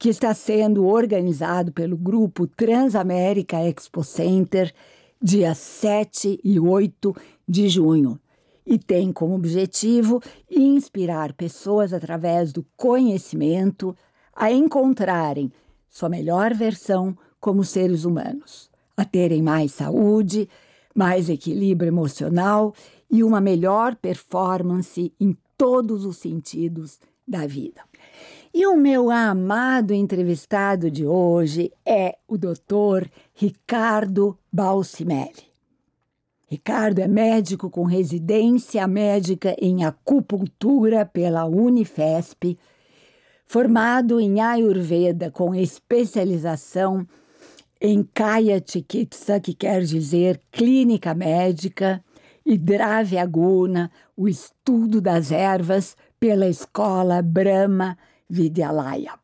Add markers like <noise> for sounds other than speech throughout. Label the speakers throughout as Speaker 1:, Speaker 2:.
Speaker 1: que está sendo organizado pelo grupo Transamérica Expo Center, dia 7 e 8 de junho, e tem como objetivo inspirar pessoas através do conhecimento a encontrarem sua melhor versão como seres humanos, a terem mais saúde, mais equilíbrio emocional e uma melhor performance em todos os sentidos da vida. E o meu amado entrevistado de hoje é o Dr. Ricardo Balsimelli. Ricardo é médico com residência médica em acupuntura pela Unifesp, formado em Ayurveda com especialização em Kaya Chikitsa, que quer dizer clínica médica, e Dravyaguna, o estudo das ervas pela escola Brahma Vidyalaya.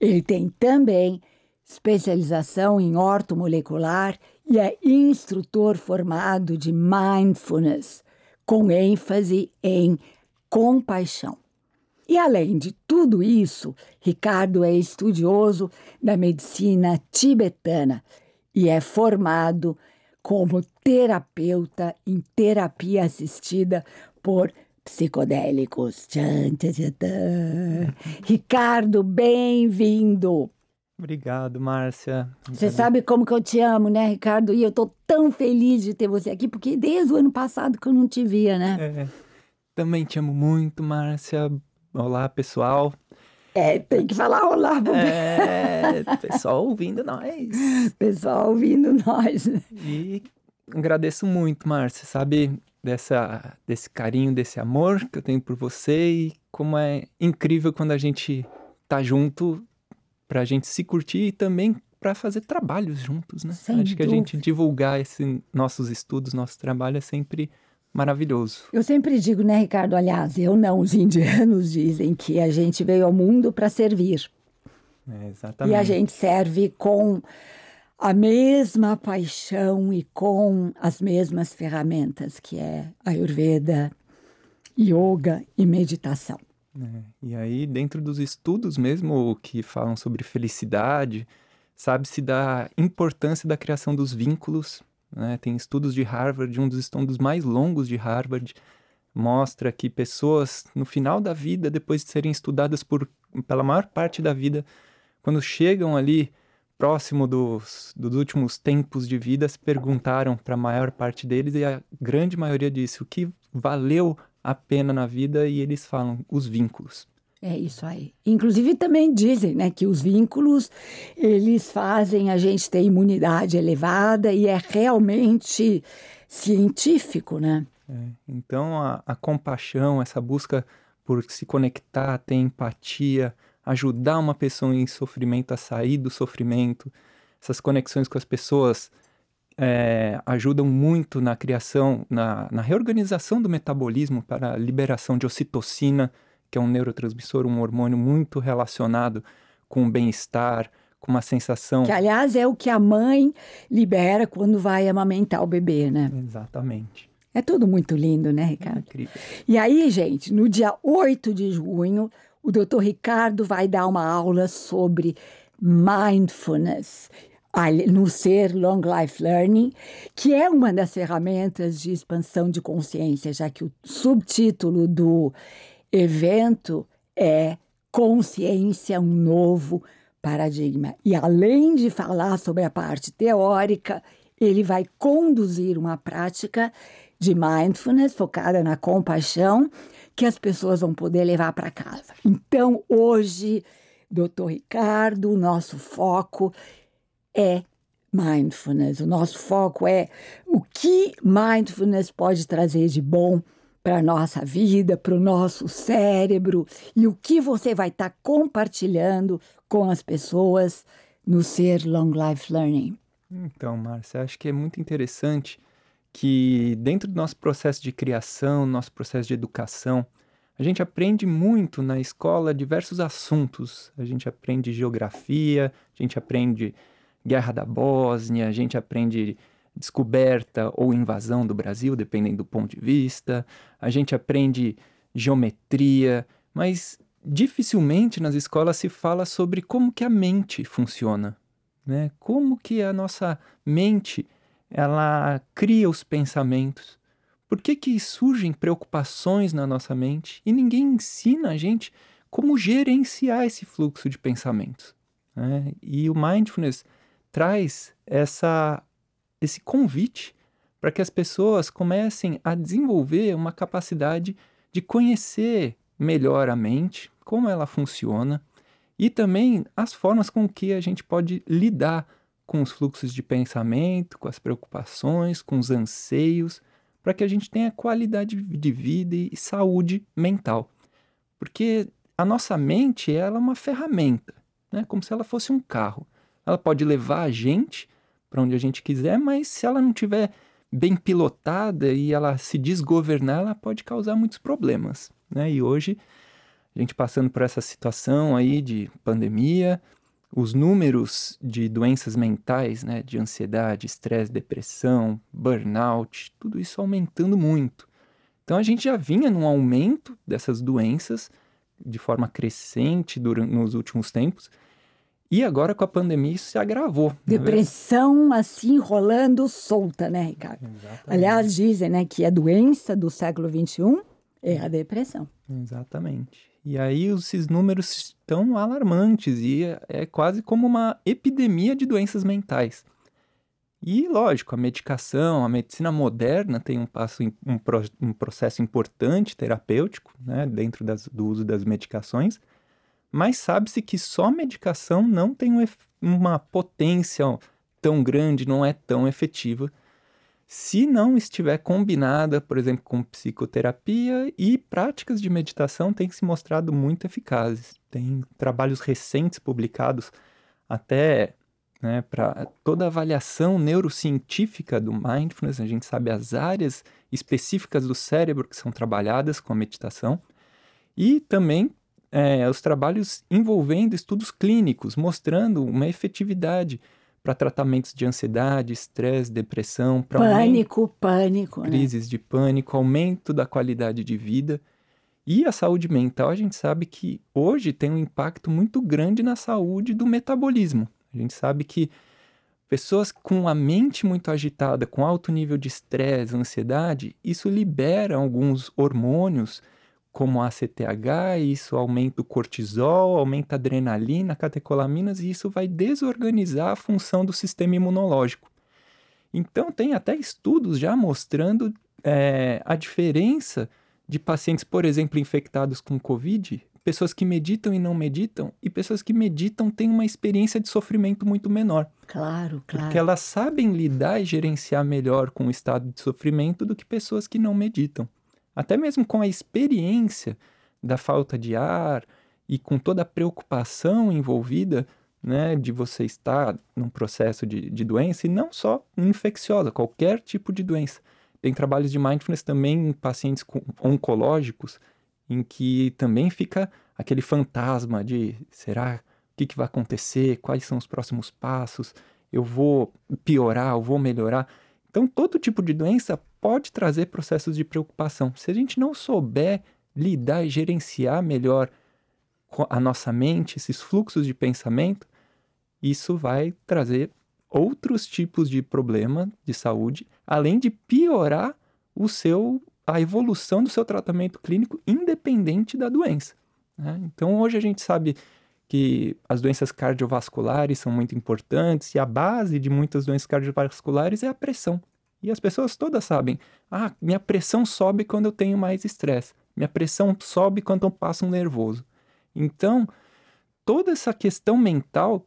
Speaker 1: Ele tem também especialização em ortomolecular e é instrutor formado de mindfulness, com ênfase em compaixão. E além de tudo isso, Ricardo é estudioso da medicina tibetana e é formado como terapeuta em terapia assistida por psicodélicos. Tchan, tchan, tchan. Ricardo, bem-vindo.
Speaker 2: Obrigado, Márcia.
Speaker 1: Você sabe como que eu te amo, né, Ricardo? E eu tô tão feliz de ter você aqui, porque desde o ano passado que eu não te via, né?
Speaker 2: É, também te amo muito, Márcia. Olá, pessoal.
Speaker 1: É, tem que falar olá, porque...
Speaker 2: É, pessoal ouvindo nós.
Speaker 1: Pessoal ouvindo nós.
Speaker 2: E agradeço muito, Márcia, sabe? Dessa, desse carinho, desse amor que eu tenho por você e como é incrível quando a gente tá junto para a gente se curtir e também para fazer trabalhos juntos, né?
Speaker 1: Sem
Speaker 2: Acho que a gente divulgar esses nossos estudos, nosso trabalho é sempre maravilhoso.
Speaker 1: Eu sempre digo, né, Ricardo? Aliás, eu não, os indianos dizem que a gente veio ao mundo para servir.
Speaker 2: É, exatamente.
Speaker 1: E a gente serve com a mesma paixão e com as mesmas ferramentas, que é Ayurveda, Yoga e meditação.
Speaker 2: É, e aí, dentro dos estudos mesmo que falam sobre felicidade, sabe-se da importância da criação dos vínculos. Né? Tem estudos de Harvard, um dos estudos mais longos de Harvard, mostra que pessoas, no final da vida, depois de serem estudadas por, pela maior parte da vida, quando chegam ali próximo dos, dos últimos tempos de vida, se perguntaram para a maior parte deles, e a grande maioria disse o que valeu a pena na vida, e eles falam os vínculos.
Speaker 1: É isso aí. Inclusive também dizem, né, que os vínculos eles fazem a gente ter imunidade elevada e é realmente científico, né?
Speaker 2: É, então a, a compaixão, essa busca por se conectar, ter empatia, ajudar uma pessoa em sofrimento a sair do sofrimento. Essas conexões com as pessoas é, ajudam muito na criação, na, na reorganização do metabolismo para a liberação de ocitocina, que é um neurotransmissor, um hormônio muito relacionado com o bem-estar, com uma sensação.
Speaker 1: Que, aliás, é o que a mãe libera quando vai amamentar o bebê, né?
Speaker 2: Exatamente.
Speaker 1: É tudo muito lindo, né, Ricardo? É
Speaker 2: incrível.
Speaker 1: E aí, gente, no dia 8 de junho, o Dr. Ricardo vai dar uma aula sobre mindfulness no Ser Long Life Learning, que é uma das ferramentas de expansão de consciência, já que o subtítulo do evento é Consciência, um novo paradigma. E além de falar sobre a parte teórica, ele vai conduzir uma prática de mindfulness focada na compaixão que as pessoas vão poder levar para casa. Então, hoje, doutor Ricardo, o nosso foco é mindfulness. O nosso foco é o que mindfulness pode trazer de bom para a nossa vida, para o nosso cérebro e o que você vai estar tá compartilhando com as pessoas no ser Long Life Learning?
Speaker 2: Então, Márcia, acho que é muito interessante que dentro do nosso processo de criação, nosso processo de educação, a gente aprende muito na escola diversos assuntos. A gente aprende geografia, a gente aprende guerra da Bósnia, a gente aprende descoberta ou invasão do Brasil, dependendo do ponto de vista. A gente aprende geometria, mas dificilmente nas escolas se fala sobre como que a mente funciona, né? Como que a nossa mente ela cria os pensamentos? Por que que surgem preocupações na nossa mente e ninguém ensina a gente como gerenciar esse fluxo de pensamentos? Né? E o mindfulness traz essa esse convite para que as pessoas comecem a desenvolver uma capacidade de conhecer melhor a mente, como ela funciona e também as formas com que a gente pode lidar com os fluxos de pensamento, com as preocupações, com os anseios, para que a gente tenha qualidade de vida e saúde mental. Porque a nossa mente ela é uma ferramenta, né? como se ela fosse um carro. Ela pode levar a gente para onde a gente quiser, mas se ela não tiver bem pilotada e ela se desgovernar, ela pode causar muitos problemas. Né? E hoje, a gente passando por essa situação aí de pandemia, os números de doenças mentais, né, de ansiedade, estresse, depressão, burnout, tudo isso aumentando muito. Então a gente já vinha num aumento dessas doenças de forma crescente durante, nos últimos tempos, e agora com a pandemia isso se agravou.
Speaker 1: Né? Depressão assim rolando solta, né, Ricardo? Exatamente. Aliás, dizem né, que a doença do século XXI é a depressão.
Speaker 2: Exatamente. E aí esses números estão alarmantes e é, é quase como uma epidemia de doenças mentais. E, lógico, a medicação, a medicina moderna tem um, passo, um, um processo importante terapêutico né, dentro das, do uso das medicações, mas sabe-se que só medicação não tem um, uma potência tão grande, não é tão efetiva, se não estiver combinada, por exemplo, com psicoterapia e práticas de meditação têm se mostrado muito eficazes. Tem trabalhos recentes publicados até né, para toda a avaliação neurocientífica do mindfulness, a gente sabe as áreas específicas do cérebro que são trabalhadas com a meditação, e também é, os trabalhos envolvendo estudos clínicos, mostrando uma efetividade para tratamentos de ansiedade, estresse, depressão,
Speaker 1: para pânico, aumento, pânico,
Speaker 2: né? crises né? de pânico, aumento da qualidade de vida. E a saúde mental, a gente sabe que hoje tem um impacto muito grande na saúde do metabolismo. A gente sabe que pessoas com a mente muito agitada, com alto nível de estresse, ansiedade, isso libera alguns hormônios como a ACTH, isso aumenta o cortisol, aumenta a adrenalina, catecolaminas, e isso vai desorganizar a função do sistema imunológico. Então, tem até estudos já mostrando é, a diferença de pacientes, por exemplo, infectados com Covid, pessoas que meditam e não meditam, e pessoas que meditam têm uma experiência de sofrimento muito menor.
Speaker 1: Claro, claro.
Speaker 2: Porque elas sabem lidar e gerenciar melhor com o estado de sofrimento do que pessoas que não meditam até mesmo com a experiência da falta de ar e com toda a preocupação envolvida, né, de você estar num processo de, de doença, e não só infecciosa, qualquer tipo de doença. Tem trabalhos de mindfulness também em pacientes oncológicos, em que também fica aquele fantasma de será o que, que vai acontecer, quais são os próximos passos, eu vou piorar, eu vou melhorar. Então, todo tipo de doença pode trazer processos de preocupação. Se a gente não souber lidar e gerenciar melhor a nossa mente, esses fluxos de pensamento, isso vai trazer outros tipos de problema de saúde, além de piorar o seu a evolução do seu tratamento clínico independente da doença. Né? Então hoje a gente sabe que as doenças cardiovasculares são muito importantes e a base de muitas doenças cardiovasculares é a pressão. E as pessoas todas sabem: ah, minha pressão sobe quando eu tenho mais estresse, minha pressão sobe quando eu passo um nervoso. Então, toda essa questão mental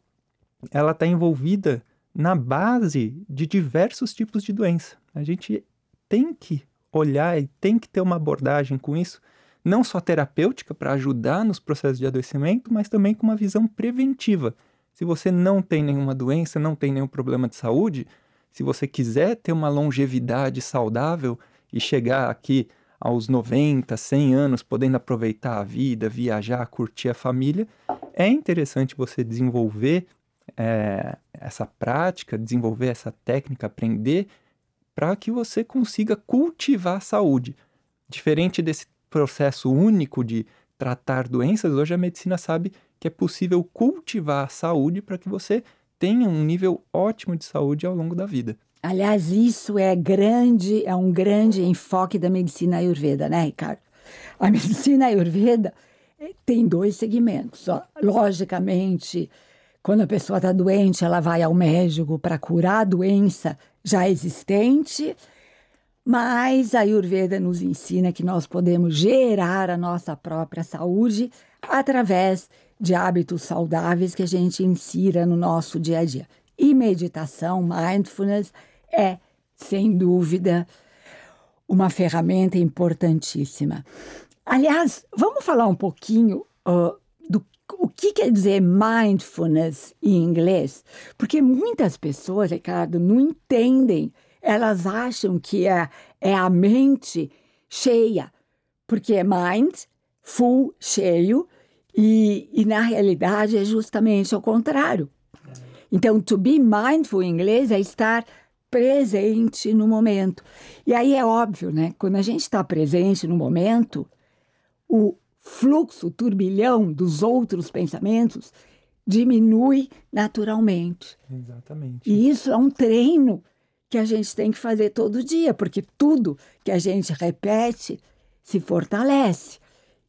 Speaker 2: ela está envolvida na base de diversos tipos de doença. A gente tem que olhar e tem que ter uma abordagem com isso, não só terapêutica para ajudar nos processos de adoecimento, mas também com uma visão preventiva Se você não tem nenhuma doença, não tem nenhum problema de saúde, se você quiser ter uma longevidade saudável e chegar aqui aos 90, 100 anos, podendo aproveitar a vida, viajar, curtir a família, é interessante você desenvolver é, essa prática, desenvolver essa técnica, aprender para que você consiga cultivar a saúde. Diferente desse processo único de tratar doenças, hoje a medicina sabe que é possível cultivar a saúde para que você tenha um nível ótimo de saúde ao longo da vida.
Speaker 1: Aliás, isso é grande, é um grande enfoque da medicina ayurveda, né, Ricardo? A medicina ayurveda eh, tem dois segmentos. Ó. Logicamente, quando a pessoa está doente, ela vai ao médico para curar a doença já existente, mas a Ayurveda nos ensina que nós podemos gerar a nossa própria saúde através de hábitos saudáveis que a gente insira no nosso dia a dia. E meditação, mindfulness, é, sem dúvida, uma ferramenta importantíssima. Aliás, vamos falar um pouquinho uh, do o que quer dizer mindfulness em inglês? Porque muitas pessoas, Ricardo, não entendem. Elas acham que é, é a mente cheia, porque é mind, full, cheio, e, e na realidade é justamente o contrário. Então, to be mindful em inglês é estar presente no momento. E aí é óbvio, né? Quando a gente está presente no momento, o fluxo, o turbilhão dos outros pensamentos diminui naturalmente.
Speaker 2: Exatamente.
Speaker 1: E isso é um treino que a gente tem que fazer todo dia, porque tudo que a gente repete se fortalece.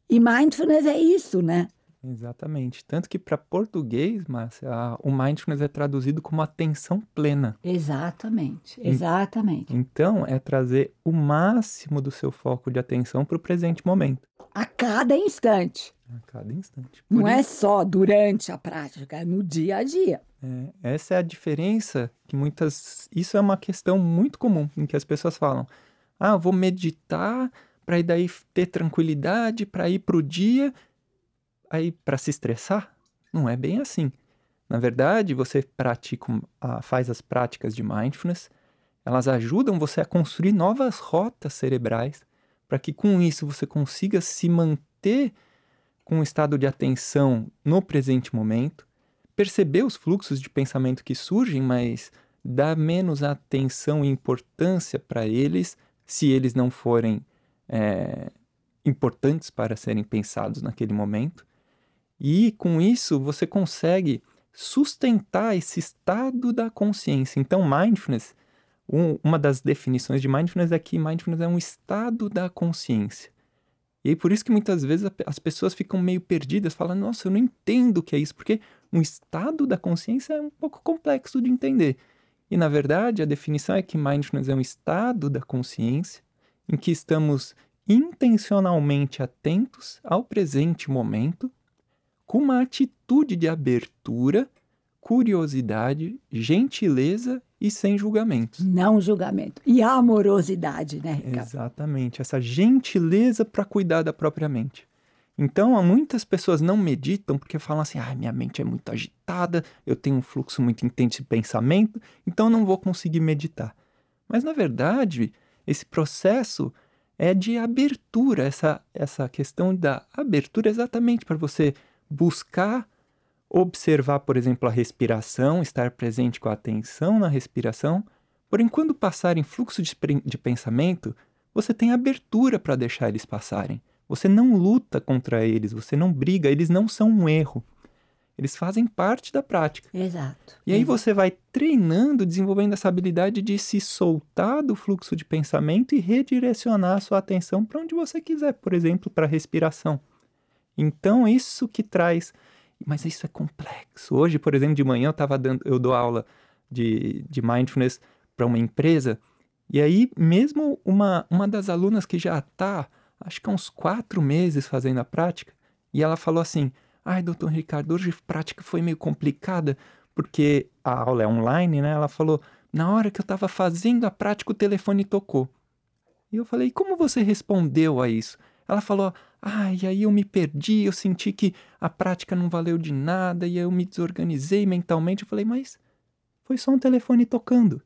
Speaker 1: E mindfulness é isso, né?
Speaker 2: Exatamente. Tanto que para português, Márcia, o mindfulness é traduzido como atenção plena.
Speaker 1: Exatamente, exatamente.
Speaker 2: Então, é trazer o máximo do seu foco de atenção para o presente momento.
Speaker 1: A cada instante.
Speaker 2: A cada instante.
Speaker 1: Por Não é isso... é só durante a prática, é no dia a dia.
Speaker 2: É, essa é a diferença que muitas. Isso é uma questão muito comum em que as pessoas falam: ah, vou meditar para daí ter tranquilidade, para ir para o dia aí para se estressar? Não é bem assim. Na verdade, você pratica, faz as práticas de mindfulness, elas ajudam você a construir novas rotas cerebrais para que com isso você consiga se manter com um estado de atenção no presente momento, perceber os fluxos de pensamento que surgem, mas dar menos atenção e importância para eles se eles não forem é, importantes para serem pensados naquele momento. E com isso você consegue sustentar esse estado da consciência. Então, mindfulness, um, uma das definições de mindfulness é que mindfulness é um estado da consciência. E por isso que muitas vezes as pessoas ficam meio perdidas, falam, nossa, eu não entendo o que é isso, porque um estado da consciência é um pouco complexo de entender. E na verdade, a definição é que mindfulness é um estado da consciência em que estamos intencionalmente atentos ao presente momento com uma atitude de abertura, curiosidade, gentileza e sem julgamentos.
Speaker 1: Não julgamento. E amorosidade, né,
Speaker 2: Ricardo? Exatamente. Essa gentileza para cuidar da própria mente. Então, muitas pessoas não meditam porque falam assim: ah, minha mente é muito agitada, eu tenho um fluxo muito intenso de pensamento, então não vou conseguir meditar. Mas, na verdade, esse processo é de abertura, essa, essa questão da abertura exatamente para você buscar observar, por exemplo, a respiração, estar presente com a atenção na respiração. Porém, quando passarem fluxo de, de pensamento, você tem abertura para deixar eles passarem. Você não luta contra eles, você não briga, eles não são um erro. Eles fazem parte da prática.
Speaker 1: Exato.
Speaker 2: E aí
Speaker 1: exato.
Speaker 2: você vai treinando, desenvolvendo essa habilidade de se soltar do fluxo de pensamento e redirecionar a sua atenção para onde você quiser, por exemplo, para a respiração. Então, isso que traz. Mas isso é complexo. Hoje, por exemplo, de manhã eu tava dando, eu dou aula de, de mindfulness para uma empresa, e aí, mesmo uma, uma das alunas que já está, acho que há uns quatro meses fazendo a prática, e ela falou assim: Ai, doutor Ricardo, hoje a prática foi meio complicada, porque a aula é online, né? Ela falou: Na hora que eu estava fazendo a prática, o telefone tocou. E eu falei: Como você respondeu a isso? Ela falou: Ah, e aí eu me perdi, eu senti que a prática não valeu de nada, e eu me desorganizei mentalmente. Eu falei, mas foi só um telefone tocando.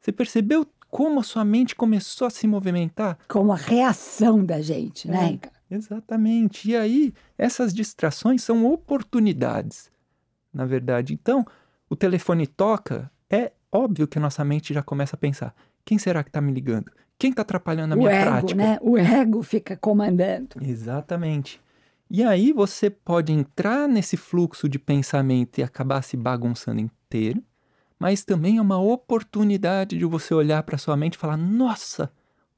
Speaker 2: Você percebeu como a sua mente começou a se movimentar?
Speaker 1: Como a reação da gente, né,
Speaker 2: É. Exatamente. E aí, essas distrações são oportunidades, na verdade. Então, o telefone toca, é óbvio que a nossa mente já começa a pensar: quem será que está me ligando? Quem está atrapalhando a
Speaker 1: O
Speaker 2: minha
Speaker 1: ego,
Speaker 2: prática?
Speaker 1: né? O ego fica comandando.
Speaker 2: Exatamente. E aí você pode entrar nesse fluxo de pensamento e acabar se bagunçando inteiro, mas também é uma oportunidade de você olhar para sua mente e falar: nossa,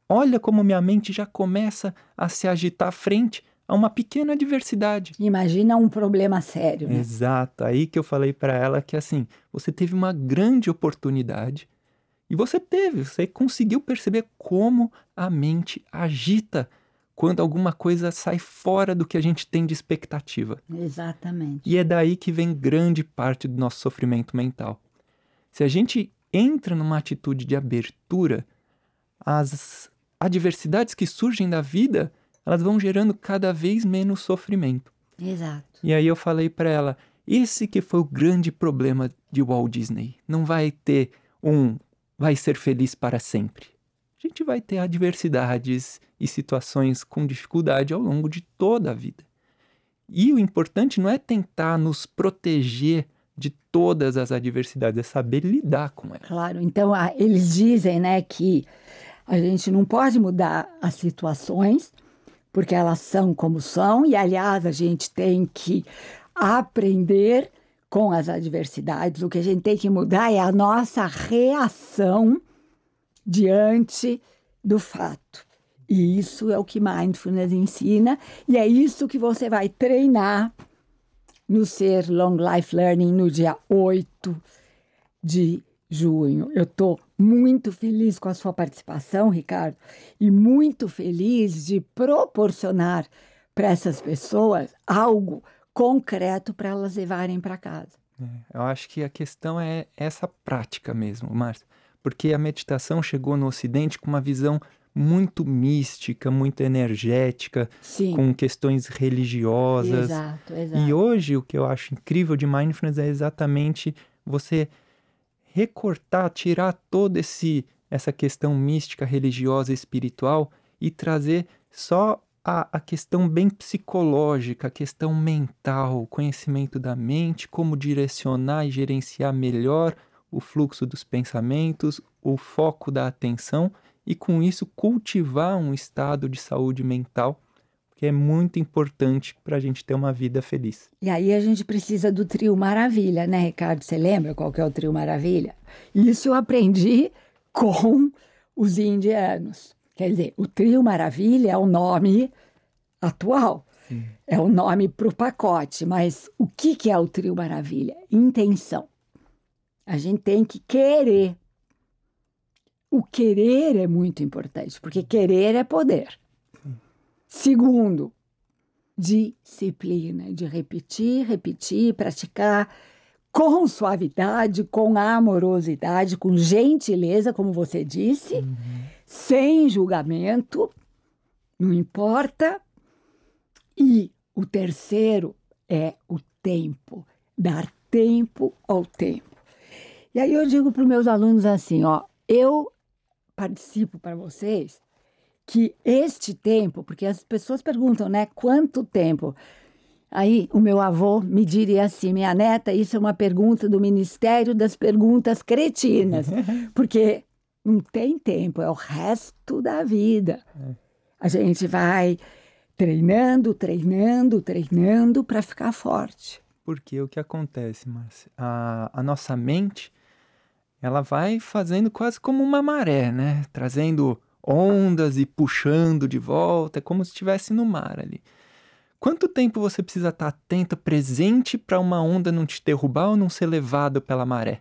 Speaker 2: olha como minha mente já começa a se agitar frente a uma pequena adversidade.
Speaker 1: Imagina um problema sério, né?
Speaker 2: Exato, aí que eu falei para ela que assim, você teve uma grande oportunidade e você teve, você conseguiu perceber como a mente agita quando alguma coisa sai fora do que a gente tem de expectativa.
Speaker 1: Exatamente.
Speaker 2: E é daí que vem grande parte do nosso sofrimento mental. Se a gente entra numa atitude de abertura, as adversidades que surgem da vida, elas vão gerando cada vez menos sofrimento.
Speaker 1: Exato.
Speaker 2: E aí eu falei para ela, esse que foi o grande problema de Walt Disney. Não vai ter um vai ser feliz para sempre. A gente vai ter adversidades e situações com dificuldade ao longo de toda a vida. E o importante não é tentar nos proteger de todas as adversidades, é saber lidar com elas.
Speaker 1: Claro. Então, a- eles dizem, né, que a gente não pode mudar as situações, porque elas são como são, e aliás, a gente tem que aprender com as adversidades. O que a gente tem que mudar é a nossa reação diante do fato. E isso é o que mindfulness ensina, e é isso que você vai treinar no Ser Long Life Learning no dia 8 de junho. Eu estou muito feliz com a sua participação, Ricardo, e muito feliz de proporcionar para essas pessoas algo concreto para elas levarem para casa.
Speaker 2: Eu acho que a questão é essa prática mesmo, Márcio. Porque a meditação chegou no Ocidente com uma visão muito mística, muito energética,
Speaker 1: Sim,
Speaker 2: com questões religiosas.
Speaker 1: exato, exato.
Speaker 2: E hoje o que eu acho incrível de mindfulness é exatamente você recortar, tirar toda esse essa questão mística, religiosa, espiritual e trazer só a, a questão bem psicológica, a questão mental, o conhecimento da mente, como direcionar e gerenciar melhor o fluxo dos pensamentos, o foco da atenção e com isso cultivar um estado de saúde mental que é muito importante para a gente ter uma vida feliz.
Speaker 1: E aí a gente precisa do trio Maravilha, né, Ricardo? Você lembra qual que é o trio Maravilha? Isso eu aprendi com os indianos. Quer dizer, o trio Maravilha é o nome atual, é o nome para o pacote, mas o que, que é o trio Maravilha? Intenção. A gente tem que querer. O querer é muito importante, porque querer é poder. Segundo, disciplina, de repetir, repetir, praticar com suavidade, com amorosidade, com gentileza, como você disse, sem julgamento, não importa. E o terceiro é o tempo, dar tempo ao tempo. E aí eu digo para os meus alunos assim, ó, eu participo para vocês que este tempo, porque as pessoas perguntam, né, quanto tempo? Aí o meu avô me diria assim, minha neta, isso é uma pergunta do Ministério das Perguntas Cretinas, <laughs> porque não tem tempo, é o resto da vida. A gente vai treinando, treinando, treinando para ficar forte.
Speaker 2: Porque o que acontece, Márcia? A, a nossa mente, ela vai fazendo quase como uma maré, né? Trazendo ondas e puxando de volta, é como se estivesse no mar ali. Quanto tempo você precisa estar atento, presente para uma onda não te derrubar ou não ser levado pela maré?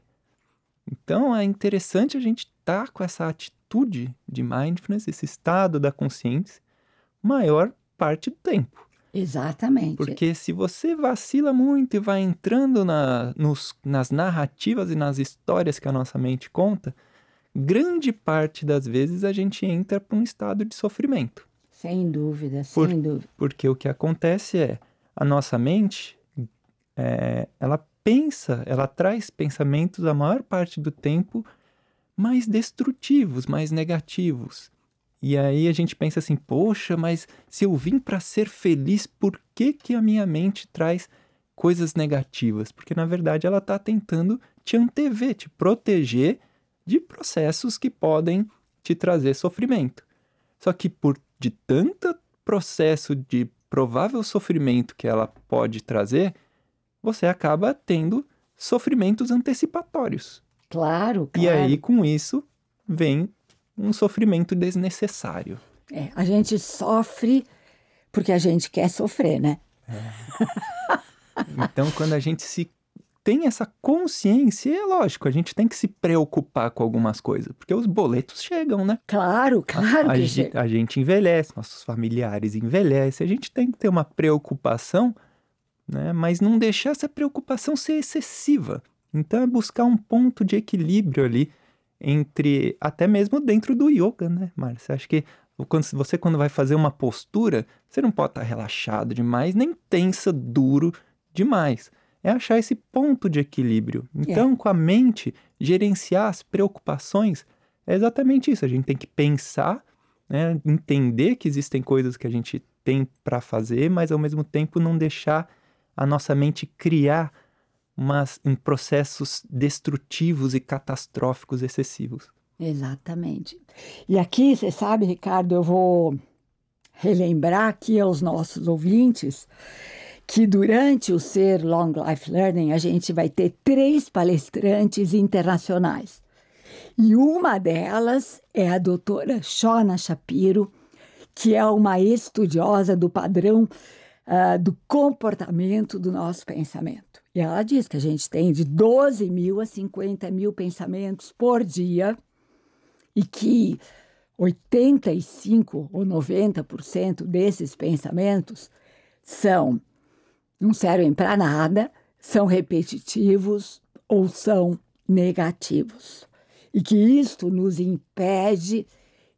Speaker 2: Então é interessante a gente estar com essa atitude de mindfulness, esse estado da consciência, maior parte do tempo.
Speaker 1: Exatamente.
Speaker 2: Porque se você vacila muito e vai entrando na, nos, nas narrativas e nas histórias que a nossa mente conta, grande parte das vezes a gente entra para um estado de sofrimento.
Speaker 1: Sem dúvida, sem
Speaker 2: Por-
Speaker 1: dúvida.
Speaker 2: Porque o que acontece é, a nossa mente, é, ela pensa, ela traz pensamentos a maior parte do tempo mais destrutivos, mais negativos. E aí a gente pensa assim, poxa, mas se eu vim para ser feliz, por que que a minha mente traz coisas negativas? Porque na verdade ela está tentando te antever, te proteger de processos que podem te trazer sofrimento. Só que por de tanto processo de provável sofrimento que ela pode trazer, você acaba tendo sofrimentos antecipatórios.
Speaker 1: Claro,
Speaker 2: E
Speaker 1: claro.
Speaker 2: aí, com isso, vem um sofrimento desnecessário.
Speaker 1: É, a gente sofre porque a gente quer sofrer, né?
Speaker 2: Então, quando a gente se tem essa consciência, é lógico, a gente tem que se preocupar com algumas coisas, porque os boletos chegam, né?
Speaker 1: Claro, claro
Speaker 2: a,
Speaker 1: que
Speaker 2: ge-
Speaker 1: chega.
Speaker 2: a gente envelhece, nossos familiares envelhecem, a gente tem que ter uma preocupação, né? mas não deixar essa preocupação ser excessiva. Então é buscar um ponto de equilíbrio ali entre, até mesmo dentro do yoga, né, Márcia? Acho que quando, você quando vai fazer uma postura, você não pode estar relaxado demais, nem tensa, duro demais. É achar esse ponto de equilíbrio. Então, com a mente, gerenciar as preocupações é exatamente isso. A gente tem que pensar, né, entender que existem coisas que a gente tem para fazer, mas ao mesmo tempo não deixar a nossa mente criar umas, em processos destrutivos e catastróficos excessivos.
Speaker 1: Exatamente. E aqui, você sabe, Ricardo, eu vou relembrar aqui aos nossos ouvintes que durante o Ser Long Life Learning a gente vai ter três palestrantes internacionais. E uma delas é a doutora Shona Shapiro, que é uma estudiosa do padrão ah, do comportamento do nosso pensamento. E ela diz que a gente tem de 12 mil a 50 mil pensamentos por dia e que 85 ou 90% desses pensamentos são não servem para nada, são repetitivos ou são negativos. E que isto nos impede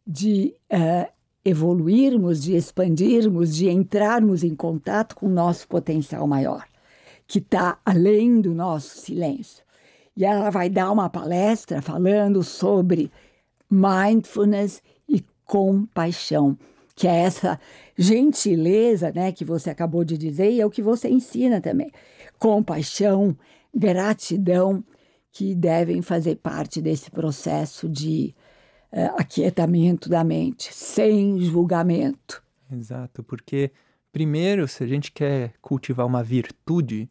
Speaker 1: de eh, evoluirmos, de expandirmos, de entrarmos em contato com o nosso potencial maior, que está além do nosso silêncio. E ela vai dar uma palestra falando sobre mindfulness e compaixão, que é essa gentileza, né, que você acabou de dizer e é o que você ensina também. Compaixão, gratidão, que devem fazer parte desse processo de eh, aquietamento da mente, sem julgamento.
Speaker 2: Exato, porque primeiro, se a gente quer cultivar uma virtude,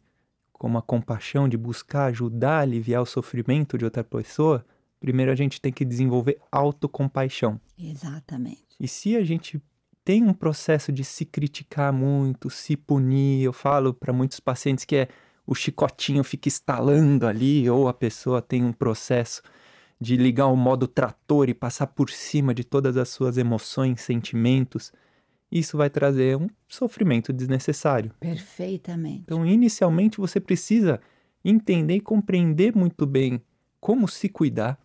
Speaker 2: como a compaixão de buscar ajudar a aliviar o sofrimento de outra pessoa, primeiro a gente tem que desenvolver autocompaixão.
Speaker 1: Exatamente.
Speaker 2: E se a gente tem um processo de se criticar muito, se punir, eu falo para muitos pacientes que é o chicotinho fica estalando ali, ou a pessoa tem um processo de ligar o modo trator e passar por cima de todas as suas emoções, sentimentos, isso vai trazer um sofrimento desnecessário.
Speaker 1: Perfeitamente.
Speaker 2: Então, inicialmente, você precisa entender e compreender muito bem como se cuidar.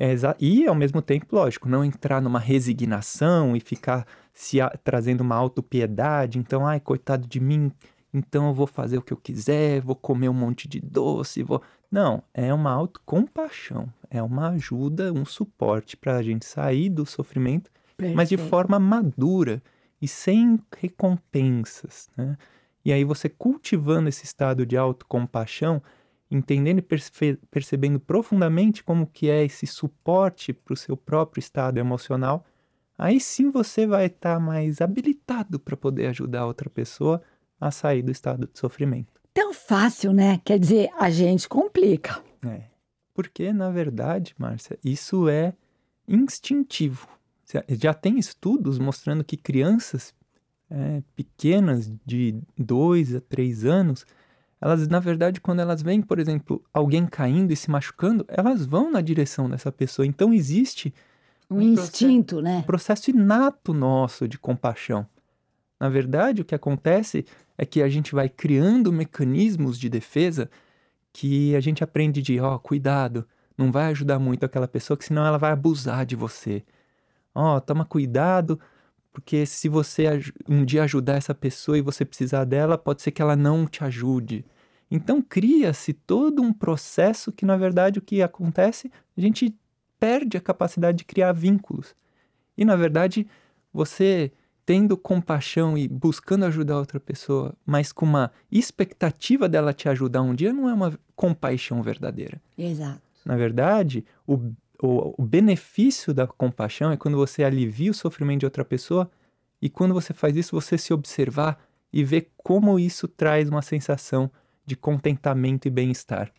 Speaker 2: É e, ao mesmo tempo, lógico, não entrar numa resignação e ficar se a- trazendo uma autopiedade. Então, ai, coitado de mim, então eu vou fazer o que eu quiser, vou comer um monte de doce, vou. Não, é uma autocompaixão, é uma ajuda, um suporte para a gente sair do sofrimento mas de
Speaker 1: Perfeito.
Speaker 2: forma madura e sem recompensas. Né? E aí você cultivando esse estado de autocompaixão, entendendo e perce- percebendo profundamente como que é esse suporte para o seu próprio estado emocional, aí sim você vai estar mais habilitado para poder ajudar outra pessoa a sair do estado de sofrimento.
Speaker 1: Tão fácil, né? Quer dizer, a gente complica.
Speaker 2: É. Porque, na verdade, Márcia, isso é instintivo. Já- Já tem estudos mostrando que crianças é, pequenas, de 2 a 3 anos, elas, na verdade, quando elas veem, por exemplo, alguém caindo e se machucando, elas vão na direção dessa pessoa. Então, existe
Speaker 1: Um
Speaker 2: Um processo-
Speaker 1: instinto, né?
Speaker 2: um processo inato nosso de compaixão. Na verdade, o que acontece é que a gente vai criando mecanismos de defesa que a gente aprende de, ó, cuidado, não vai ajudar muito aquela pessoa, que senão ela vai abusar de você. Ó, toma cuidado, Porque se você um dia ajudar essa pessoa e você precisar dela, pode ser que ela não te ajude. Então cria-se todo um processo que, na verdade, o que acontece, a gente perde a capacidade de criar vínculos. E, na verdade, você tendo compaixão e buscando ajudar outra pessoa, mas com uma expectativa dela te ajudar um dia, não é uma compaixão verdadeira.
Speaker 1: Exato.
Speaker 2: Na verdade, o, o, o benefício da compaixão é quando você alivia o sofrimento de outra pessoa e quando você faz isso, você se observar e ver como isso traz uma sensação de contentamento e bem-estar,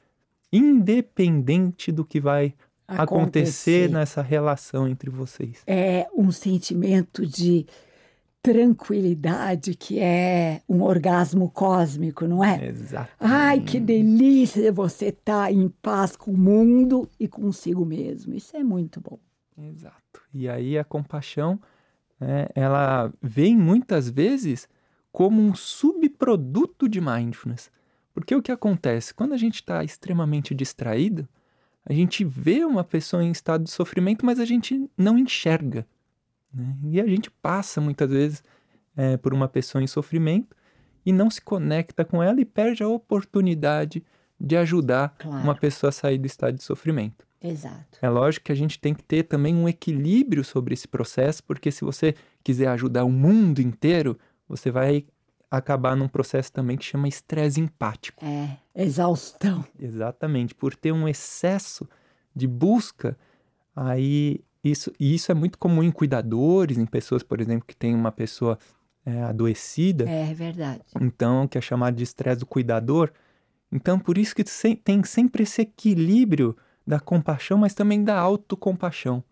Speaker 2: independente do que vai acontecer. acontecer nessa relação entre vocês.
Speaker 1: É um sentimento de tranquilidade que é um orgasmo cósmico, não é?
Speaker 2: Exato.
Speaker 1: Ai, que delícia você estar tá em paz com o mundo e consigo mesmo. Isso é muito bom.
Speaker 2: Exato. E aí a compaixão, né, ela vem muitas vezes como um subproduto de mindfulness. Porque o que acontece? Quando a gente está extremamente distraído, a gente vê uma pessoa em estado de sofrimento, mas a gente não enxerga. Né? E a gente passa muitas vezes é, por uma pessoa em sofrimento e não se conecta com ela e perde a oportunidade de ajudar claro. uma pessoa a sair do estado de sofrimento.
Speaker 1: Exato.
Speaker 2: É lógico que a gente tem que ter também um equilíbrio sobre esse processo, porque se você quiser ajudar o mundo inteiro, você vai acabar num processo também que chama estresse empático.
Speaker 1: É, exaustão.
Speaker 2: Exatamente, por ter um excesso de busca, aí isso, e isso é muito comum em cuidadores, em pessoas, por exemplo, que tem uma pessoa é, adoecida.
Speaker 1: É, é verdade.
Speaker 2: Então, que é chamado de estresse do cuidador. Então, por isso que tem sempre esse equilíbrio da compaixão, mas também da autocompaixão.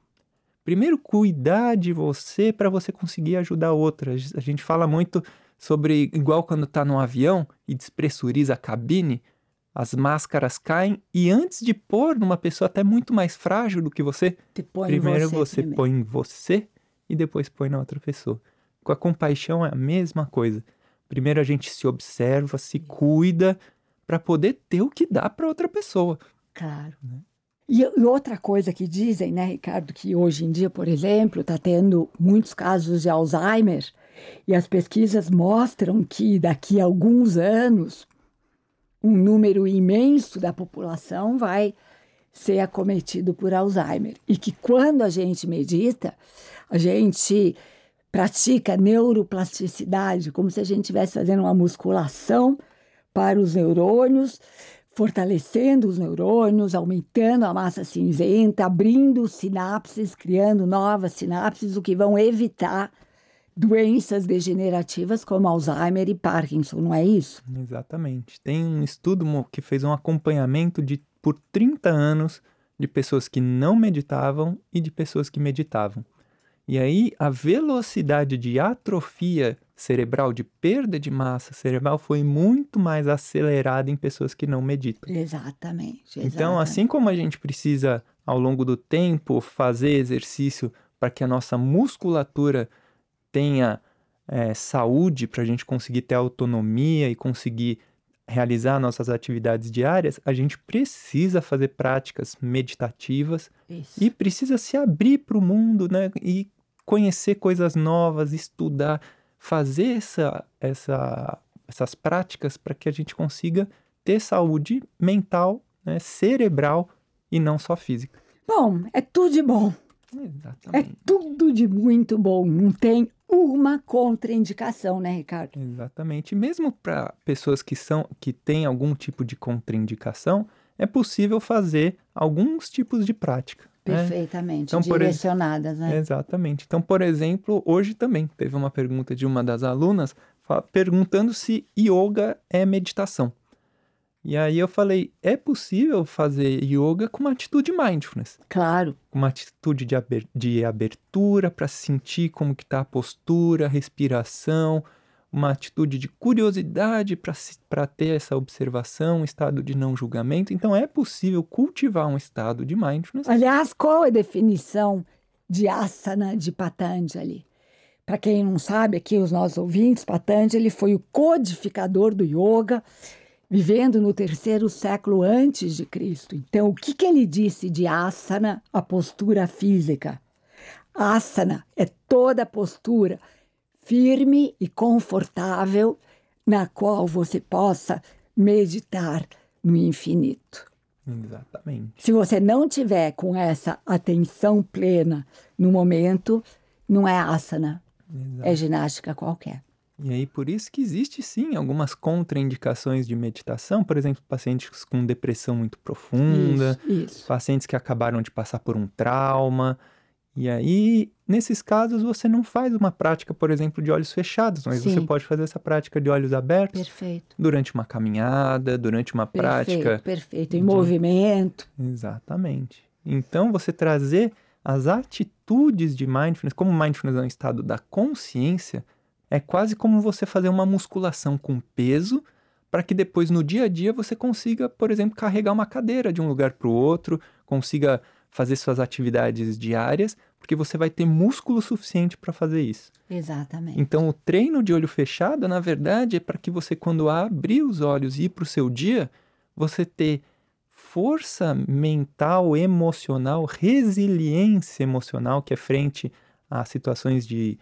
Speaker 2: Primeiro, cuidar de você para você conseguir ajudar outra. A gente fala muito sobre, igual quando está no avião e despressuriza a cabine, as máscaras caem e antes de pôr numa pessoa até muito mais frágil do que você, primeiro você, você primeiro. põe em você e depois põe na outra pessoa. Com a compaixão é a mesma coisa. Primeiro a gente se observa, se cuida para poder ter o que dá para outra pessoa.
Speaker 1: Claro. Né? E, e, outra coisa que dizem, né, Ricardo, que hoje em dia, por exemplo, está tendo muitos casos de Alzheimer e as pesquisas mostram que daqui a alguns anos um número imenso da população vai ser acometido por Alzheimer. E que quando a gente medita, a gente pratica neuroplasticidade, como se a gente estivesse fazendo uma musculação para os neurônios, fortalecendo os neurônios, aumentando a massa cinzenta, abrindo sinapses, criando novas sinapses, o que vão evitar doenças degenerativas como Alzheimer e Parkinson, não é isso?
Speaker 2: Exatamente. Tem um estudo que fez um acompanhamento de por 30 anos de pessoas que não meditavam e de pessoas que meditavam. E aí a velocidade de atrofia cerebral, de perda de massa cerebral, foi muito mais acelerada em pessoas que não meditam.
Speaker 1: Exatamente. exatamente.
Speaker 2: Então, assim como a gente precisa, ao longo do tempo, fazer exercício para que a nossa musculatura tenha é, saúde, para a gente conseguir ter autonomia e conseguir realizar nossas atividades diárias, a gente precisa fazer práticas meditativas Isso. e precisa se abrir para o mundo, né? E conhecer coisas novas, estudar, fazer essa, essa, essas práticas para que a gente consiga ter saúde mental, né, cerebral e não só física.
Speaker 1: Bom, é tudo de bom.
Speaker 2: Exatamente.
Speaker 1: É tudo de muito bom. Não tem uma contraindicação, né, Ricardo?
Speaker 2: Exatamente. Mesmo para pessoas que são que têm algum tipo de contraindicação, é possível fazer alguns tipos de prática.
Speaker 1: Né? Perfeitamente, né? então, direcionadas, né?
Speaker 2: Exatamente. Então, por exemplo, hoje também teve uma pergunta de uma das alunas perguntando se yoga é meditação. E aí eu falei, é possível fazer yoga com uma atitude mindfulness.
Speaker 1: Claro.
Speaker 2: Uma atitude de, aber de abertura para sentir como que está a postura, a respiração, uma atitude de curiosidade para ter essa observação, um estado de não julgamento. Então é possível cultivar um estado de mindfulness.
Speaker 1: Aliás, qual é a definição de asana de Patanjali? Para quem não sabe, aqui os nossos ouvintes, Patanjali foi o codificador do yoga vivendo no terceiro século antes de Cristo. Então, o que, que ele disse de asana, a postura física? Asana é toda postura firme e confortável na qual você possa meditar no infinito.
Speaker 2: Exatamente.
Speaker 1: Se você não tiver com essa atenção plena no momento, não é asana, Exato. é ginástica qualquer.
Speaker 2: E aí, por isso que existe sim algumas contraindicações de meditação, por exemplo, pacientes com depressão muito profunda,
Speaker 1: isso, isso.
Speaker 2: pacientes que acabaram de passar por um trauma. E aí, nesses casos, você não faz uma prática, por exemplo, de olhos fechados, mas sim. você pode fazer essa prática de olhos abertos
Speaker 1: perfeito.
Speaker 2: durante uma caminhada, durante uma
Speaker 1: perfeito,
Speaker 2: prática.
Speaker 1: Perfeito, em de... movimento.
Speaker 2: Exatamente. Então, você trazer as atitudes de mindfulness, como mindfulness é um estado da consciência, é quase como você fazer uma musculação com peso para que depois no dia a dia você consiga, por exemplo, carregar uma cadeira de um lugar para o outro, consiga fazer suas atividades diárias, porque você vai ter músculo suficiente para fazer isso.
Speaker 1: Exatamente.
Speaker 2: Então, o treino de olho fechado, na verdade, é para que você, quando abrir os olhos e ir para o seu dia, você ter força mental, emocional, resiliência emocional, que é frente a situações de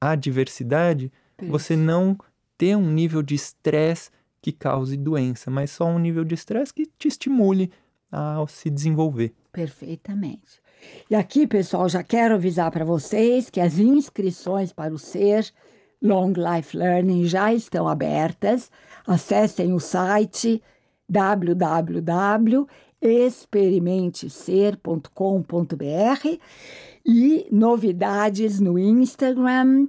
Speaker 2: adversidade, Isso. você não ter um nível de estresse que cause doença, mas só um nível de estresse que te estimule a se desenvolver.
Speaker 1: Perfeitamente. E aqui, pessoal, já quero avisar para vocês que as inscrições para o SER Long Life Learning já estão abertas. Acessem o site www.experimentecer.com.br e novidades no Instagram,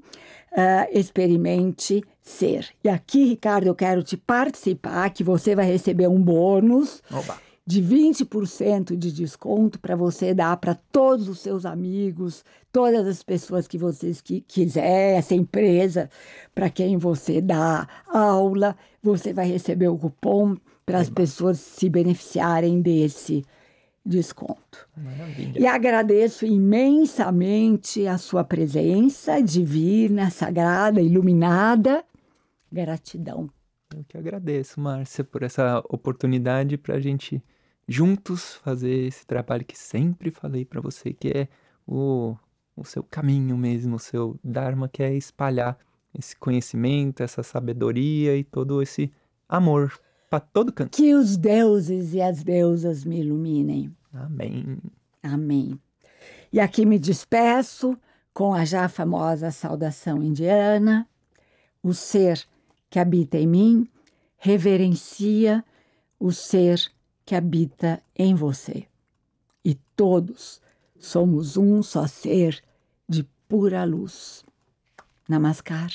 Speaker 1: uh, experimente ser. E aqui, Ricardo, eu quero te participar, que você vai receber um bônus.
Speaker 2: Oba
Speaker 1: de 20% de desconto para você dar para todos os seus amigos, todas as pessoas que vocês que quiser, essa empresa para quem você dá aula, você vai receber o cupom para as pessoas se beneficiarem desse desconto.
Speaker 2: Maravilha.
Speaker 1: E agradeço imensamente a sua presença divina, sagrada, iluminada. Gratidão.
Speaker 2: Eu que agradeço, Márcia, por essa oportunidade para a gente juntos fazer esse trabalho que sempre falei para você, que é o, o seu caminho mesmo, o seu Dharma, que é espalhar esse conhecimento, essa sabedoria e todo esse amor para todo canto.
Speaker 1: Que os deuses e as deusas me iluminem.
Speaker 2: Amém.
Speaker 1: Amém. E aqui me despeço com a já famosa saudação indiana. O ser que habita em mim reverencia o ser que habita em você. E todos somos um só ser de pura luz. Namaskar.